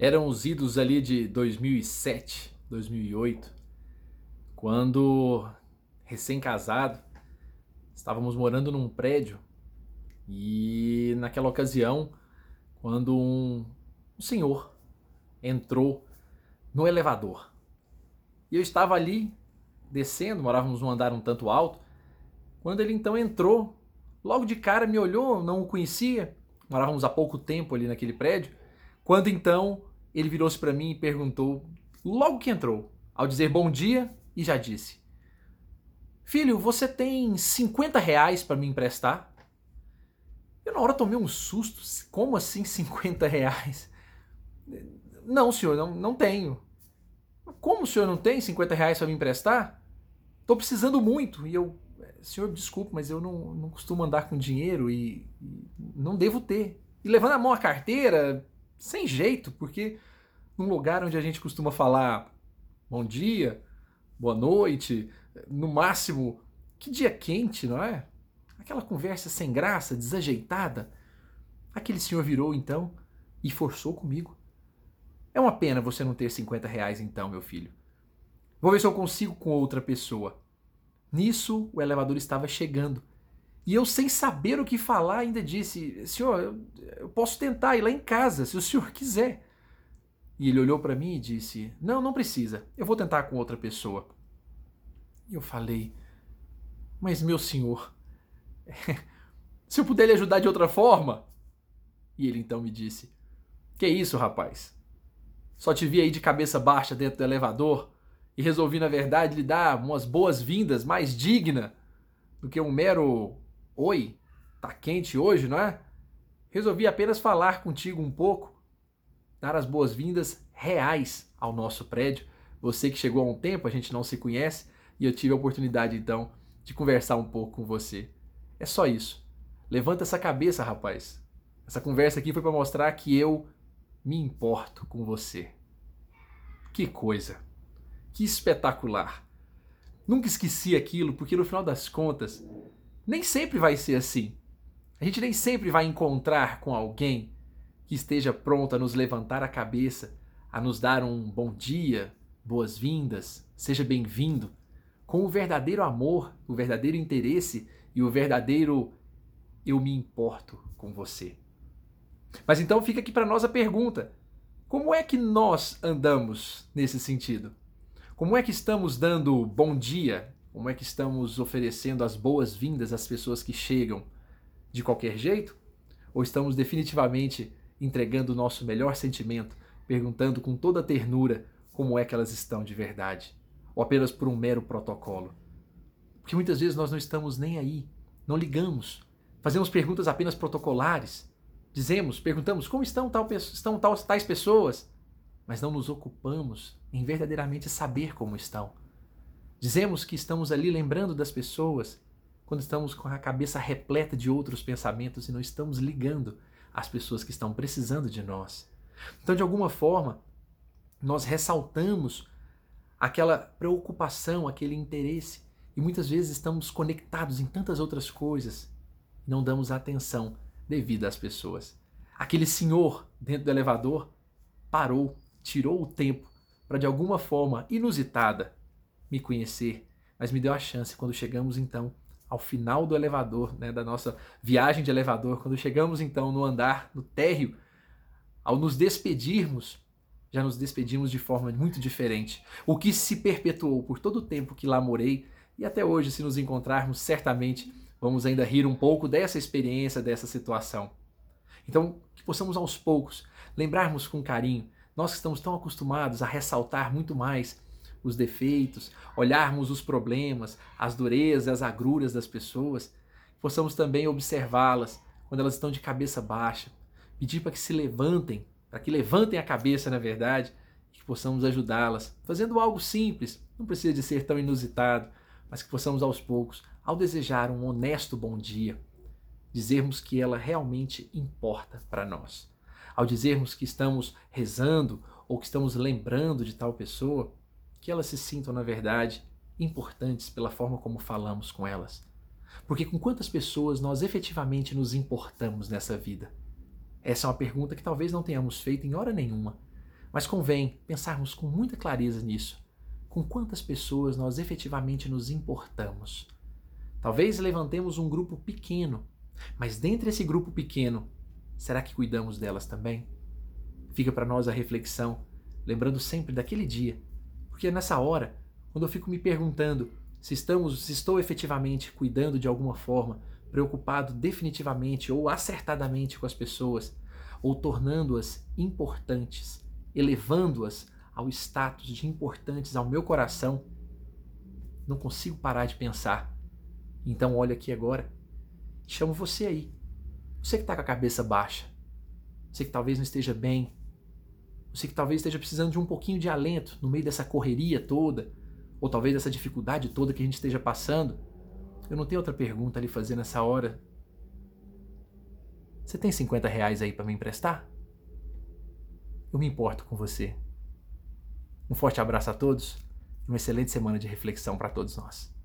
Eram os idos ali de 2007, 2008, quando, recém-casado, estávamos morando num prédio e naquela ocasião, quando um, um senhor entrou no elevador. E eu estava ali descendo, morávamos num andar um tanto alto, quando ele então entrou, logo de cara me olhou, não o conhecia, morávamos há pouco tempo ali naquele prédio, quando então ele virou-se para mim e perguntou, logo que entrou, ao dizer bom dia, e já disse: Filho, você tem 50 reais para me emprestar? Eu na hora tomei um susto. Como assim 50 reais? Não, senhor, não, não tenho. Como o senhor não tem 50 reais para me emprestar? Estou precisando muito. E eu, senhor, desculpe, mas eu não, não costumo andar com dinheiro e, e não devo ter. E levando a mão a carteira, sem jeito, porque num lugar onde a gente costuma falar bom dia, boa noite, no máximo, que dia quente, não é? Aquela conversa sem graça, desajeitada. Aquele senhor virou então e forçou comigo. É uma pena você não ter 50 reais então, meu filho. Vou ver se eu consigo com outra pessoa. Nisso, o elevador estava chegando. E eu, sem saber o que falar, ainda disse: Senhor, eu, eu posso tentar ir lá em casa, se o senhor quiser. E ele olhou para mim e disse: Não, não precisa, eu vou tentar com outra pessoa. E eu falei: Mas meu senhor, se eu puder lhe ajudar de outra forma. E ele então me disse: Que isso, rapaz? Só te vi aí de cabeça baixa dentro do elevador e resolvi, na verdade, lhe dar umas boas-vindas mais digna do que um mero oi, tá quente hoje, não é? Resolvi apenas falar contigo um pouco, dar as boas-vindas reais ao nosso prédio. Você que chegou há um tempo, a gente não se conhece, e eu tive a oportunidade então de conversar um pouco com você. É só isso. Levanta essa cabeça, rapaz. Essa conversa aqui foi para mostrar que eu me importo com você. Que coisa! Que espetacular! Nunca esqueci aquilo, porque no final das contas, nem sempre vai ser assim. A gente nem sempre vai encontrar com alguém que esteja pronto a nos levantar a cabeça, a nos dar um bom dia, boas-vindas, seja bem-vindo, com o verdadeiro amor, o verdadeiro interesse e o verdadeiro eu me importo com você. Mas então fica aqui para nós a pergunta: como é que nós andamos nesse sentido? Como é que estamos dando bom dia? Como é que estamos oferecendo as boas-vindas às pessoas que chegam de qualquer jeito? Ou estamos definitivamente entregando o nosso melhor sentimento, perguntando com toda ternura como é que elas estão de verdade? Ou apenas por um mero protocolo? Porque muitas vezes nós não estamos nem aí, não ligamos, fazemos perguntas apenas protocolares Dizemos, perguntamos como estão, tal, estão tais pessoas, mas não nos ocupamos em verdadeiramente saber como estão. Dizemos que estamos ali lembrando das pessoas quando estamos com a cabeça repleta de outros pensamentos e não estamos ligando às pessoas que estão precisando de nós. Então, de alguma forma, nós ressaltamos aquela preocupação, aquele interesse e muitas vezes estamos conectados em tantas outras coisas, não damos atenção devido às pessoas. Aquele senhor dentro do elevador parou, tirou o tempo para de alguma forma inusitada me conhecer, mas me deu a chance quando chegamos então ao final do elevador, né, da nossa viagem de elevador, quando chegamos então no andar, no térreo, ao nos despedirmos, já nos despedimos de forma muito diferente. O que se perpetuou por todo o tempo que lá morei e até hoje, se nos encontrarmos, certamente vamos ainda rir um pouco dessa experiência, dessa situação. Então, que possamos aos poucos lembrarmos com carinho, nós que estamos tão acostumados a ressaltar muito mais os defeitos, olharmos os problemas, as durezas, as agruras das pessoas, possamos também observá-las quando elas estão de cabeça baixa, pedir para que se levantem, para que levantem a cabeça, na verdade, e que possamos ajudá-las, fazendo algo simples, não precisa de ser tão inusitado, mas que possamos aos poucos ao desejar um honesto bom dia, dizermos que ela realmente importa para nós. Ao dizermos que estamos rezando ou que estamos lembrando de tal pessoa, que elas se sintam, na verdade, importantes pela forma como falamos com elas. Porque com quantas pessoas nós efetivamente nos importamos nessa vida? Essa é uma pergunta que talvez não tenhamos feito em hora nenhuma. Mas convém pensarmos com muita clareza nisso. Com quantas pessoas nós efetivamente nos importamos? Talvez levantemos um grupo pequeno, mas dentre esse grupo pequeno, será que cuidamos delas também? Fica para nós a reflexão, lembrando sempre daquele dia, porque nessa hora, quando eu fico me perguntando se estamos, se estou efetivamente cuidando de alguma forma, preocupado definitivamente ou acertadamente com as pessoas, ou tornando-as importantes, elevando-as ao status de importantes ao meu coração, não consigo parar de pensar. Então olha aqui agora, chamo você aí, você que está com a cabeça baixa, você que talvez não esteja bem, você que talvez esteja precisando de um pouquinho de alento no meio dessa correria toda, ou talvez dessa dificuldade toda que a gente esteja passando. Eu não tenho outra pergunta a lhe fazer nessa hora. Você tem 50 reais aí para me emprestar? Eu me importo com você. Um forte abraço a todos e uma excelente semana de reflexão para todos nós.